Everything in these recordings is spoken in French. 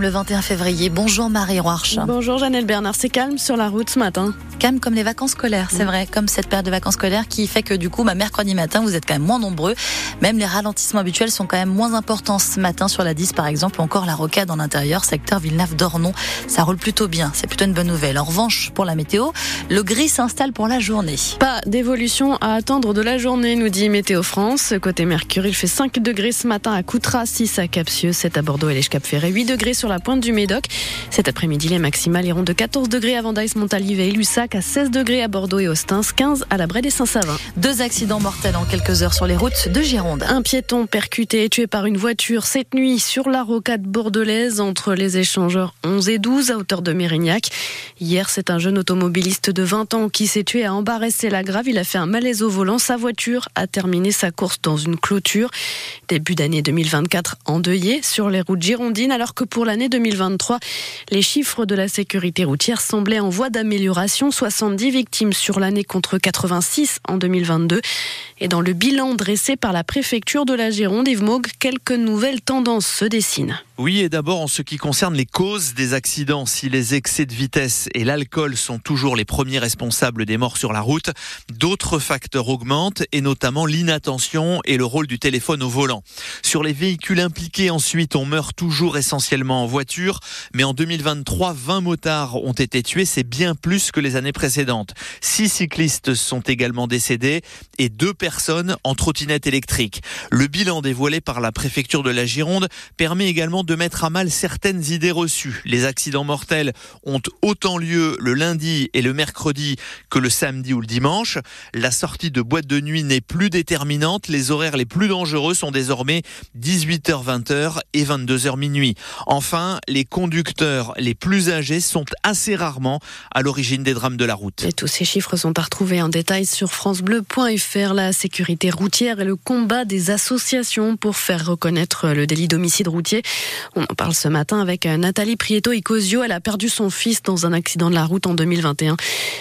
Le 21 février. Bonjour Marie Roarch. Bonjour Janelle Bernard. C'est calme sur la route ce matin. Calme comme les vacances scolaires, c'est vrai. Comme cette période de vacances scolaires qui fait que du coup, ma mercredi matin, vous êtes quand même moins nombreux. Même les ralentissements habituels sont quand même moins importants ce matin sur la 10 par exemple, ou encore la rocade en intérieur, secteur Villeneuve-d'Ornon. Ça roule plutôt bien. C'est plutôt une bonne nouvelle. En revanche, pour la météo, le gris s'installe pour la journée. Pas d'évolution à attendre de la journée, nous dit Météo France. Côté Mercure, il fait 5 degrés ce matin à Coutras, 6 à Capsieux, 7 à Bordeaux et les Cap Ferré, 8 degrés sur la pointe du Médoc. Cet après-midi, les maximales iront de 14 degrés à Vendaïs, Montalivet et Lussac, à 16 degrés à Bordeaux et Ostens, 15 à la Brède et Saint-Savin. Deux accidents mortels en quelques heures sur les routes de Gironde. Un piéton percuté et tué par une voiture cette nuit sur la rocade bordelaise entre les échangeurs 11 et 12 à hauteur de Mérignac. Hier, c'est un jeune automobiliste de 20 ans qui s'est tué à embarrasser la grave. Il a fait un malaise au volant. Sa voiture a terminé sa course dans une clôture. Début d'année 2024 endeuillé sur les routes girondines alors que pour l'année 2024, 2023. Les chiffres de la sécurité routière semblaient en voie d'amélioration. 70 victimes sur l'année contre 86 en 2022. Dans le bilan dressé par la préfecture de la Gironde, Yves Maug, quelques nouvelles tendances se dessinent. Oui, et d'abord en ce qui concerne les causes des accidents, si les excès de vitesse et l'alcool sont toujours les premiers responsables des morts sur la route, d'autres facteurs augmentent, et notamment l'inattention et le rôle du téléphone au volant. Sur les véhicules impliqués, ensuite, on meurt toujours essentiellement en voiture, mais en 2023, 20 motards ont été tués, c'est bien plus que les années précédentes. Six cyclistes sont également décédés et deux personnes en trottinette électrique. Le bilan dévoilé par la préfecture de la Gironde permet également de mettre à mal certaines idées reçues. Les accidents mortels ont autant lieu le lundi et le mercredi que le samedi ou le dimanche. La sortie de boîte de nuit n'est plus déterminante. Les horaires les plus dangereux sont désormais 18h, 20h et 22h minuit. Enfin, les conducteurs les plus âgés sont assez rarement à l'origine des drames de la route. Et tous ces chiffres sont à retrouver en détail sur francebleu.fr. sécurité routière et le combat des associations pour faire reconnaître le délit d'homicide routier. On en parle ce matin avec euh, Nathalie Prieto-Icosio. Elle a perdu son fils dans un accident de la route en 2021.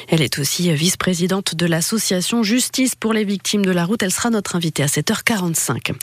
Elle est aussi euh, vice-présidente de l'association Justice pour les victimes de la route. Elle sera notre invitée à 7h45.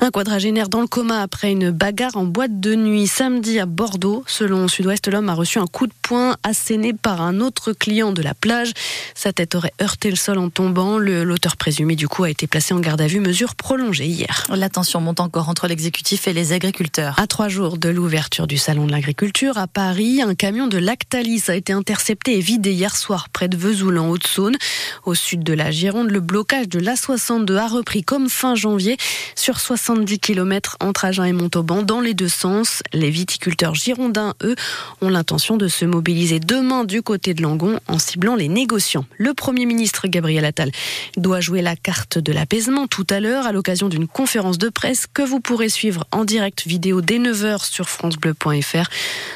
Un quadragénaire dans le coma après une bagarre en boîte de nuit samedi à Bordeaux. Selon Sud-Ouest, l'homme a reçu un coup de poing asséné par un autre client de la plage. Sa tête aurait heurté le sol en tombant. L'auteur présumé du coup a été placé en garde à vue, mesure prolongée hier. La tension monte encore entre l'exécutif et les agriculteurs. À trois jours de l'ouverture du salon de l'agriculture à Paris, un camion de Lactalis a été intercepté et vidé hier soir près de Vesoul en Haute-Saône. Au sud de la Gironde, le blocage de l'A62 a repris comme fin janvier sur 70 km entre Agen et Montauban dans les deux sens. Les viticulteurs girondins, eux, ont l'intention de se mobiliser demain du côté de Langon en ciblant les négociants. Le Premier ministre Gabriel Attal doit jouer la carte de l'apaisement tout à l'heure à l'occasion d'une conférence de presse que vous pourrez suivre en direct vidéo dès 9h sur francebleu.fr.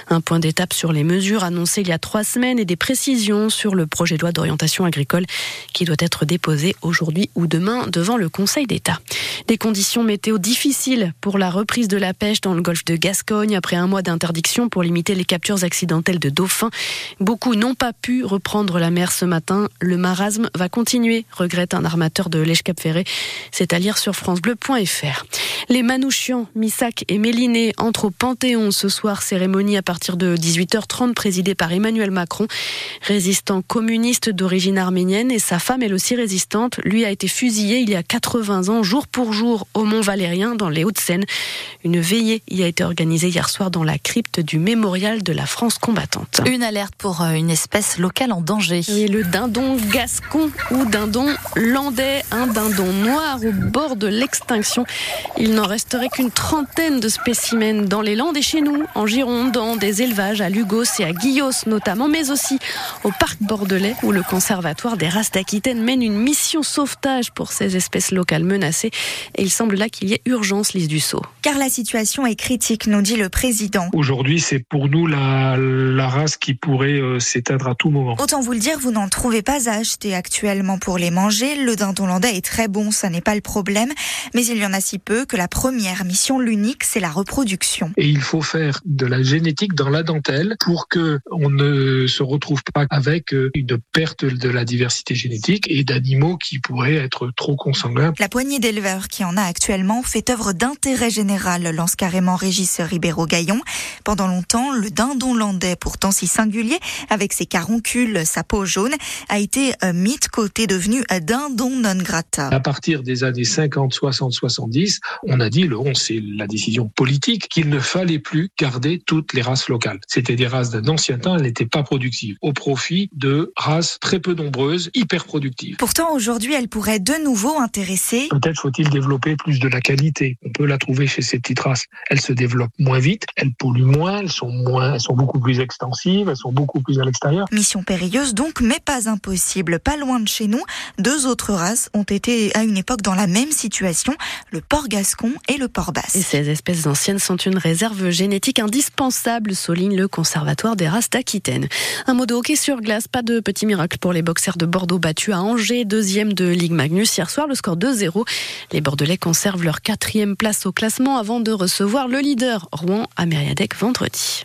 Un point d'étape sur les mesures annoncées il y a trois semaines et des précisions sur le projet de loi d'orientation agricole qui doit être déposé aujourd'hui ou demain devant le Conseil d'État. Des conditions météo difficiles pour la reprise de la pêche dans le golfe de Gascogne après un mois d'interdiction pour limiter les captures accidentelles de dauphins. Beaucoup n'ont pas pu reprendre la mer ce matin. Le marasme va continuer, regrette un armateur de C'est à lire sur francebleu.fr. Les Manouchians, Missac et Méliné entrent au Panthéon ce soir. Cérémonie à partir de 18h30 présidée par Emmanuel Macron. Résistant communiste d'origine arménienne et sa femme, elle aussi résistante, lui a été fusillé il y a 80 ans, jour pour jour, au Mont Valérien, dans les Hauts-de-Seine. Une veillée y a été organisée hier soir dans la crypte du mémorial de la France combattante. Une alerte pour euh, une espèce locale en danger. Oui, le dindon gascon ou dindon landais, un dindon noir au bord de l'extinction. Il n'en resterait qu'une trentaine de spécimens dans les Landes et chez nous, en Gironde, dans des élevages à Lugos et à Guillos notamment, mais aussi au parc bordelais où le conservatoire des races d'Aquitaine mène une mission sauvetage pour ces espèces locales menacées. Et il semble là qu'il y ait urgence, Lise Dussault. Car la situation est critique, nous dit le président. Aujourd'hui, c'est pour nous la, la race qui pourrait euh, s'éteindre à tout moment. Autant vous le dire, vous n'en trouvez pas à acheter actuellement pour les manger. Le dindon landais est très bon, ça n'est pas le problème. Mais il y en a si peu que la première mission, l'unique, c'est la reproduction. production. Et il faut faire de la génétique dans la dentelle pour que on ne se retrouve pas avec euh, une perte de la diversité génétique et d'animaux qui pourraient être trop consanguins. La poignée d'éleveurs qui en a actuellement fait œuvre d'intérêt général, lance carrément Régis Ribéro-Gaillon. Pendant longtemps, le dindon landais, pourtant si singulier, avec ses caroncules, sa peau jaune, a été mis de côté, devenu dindon non grata. À partir des années 50, 60, 70, on a dit, le c'est la décision politique, qu'il ne fallait plus garder toutes les races locales. C'était des races d'un ancien temps, elles n'étaient pas productives, au profit de races très peu nombreuses, hyper productives. Pourtant, aujourd'hui, elles pourraient de nouveau intéresser. Peut-être faut-il développer plus de la qualité. On peut la trouver chez ces petites races. Elles se développent moins vite, elles polluent moins, elles sont moins, elles sont beaucoup plus extensives, elles sont beaucoup plus à l'extérieur. Mission périlleuse donc, mais pas impossible. Pas loin de chez nous, deux autres races ont été à une époque dans la même situation, le porc gascon et le porc basse. Ces espèces anciennes sont une réserve génétique indispensable, souligne le Conservatoire des races d'Aquitaine. Un mot de hockey sur glace, pas de petit miracle pour les boxers de Bordeaux battus à Angers, deuxième de Ligue Magnus hier soir, le score 2-0. Les Bordelais conservent leur quatrième place au classement avant de recevoir le leader Rouen à Mériadec vendredi.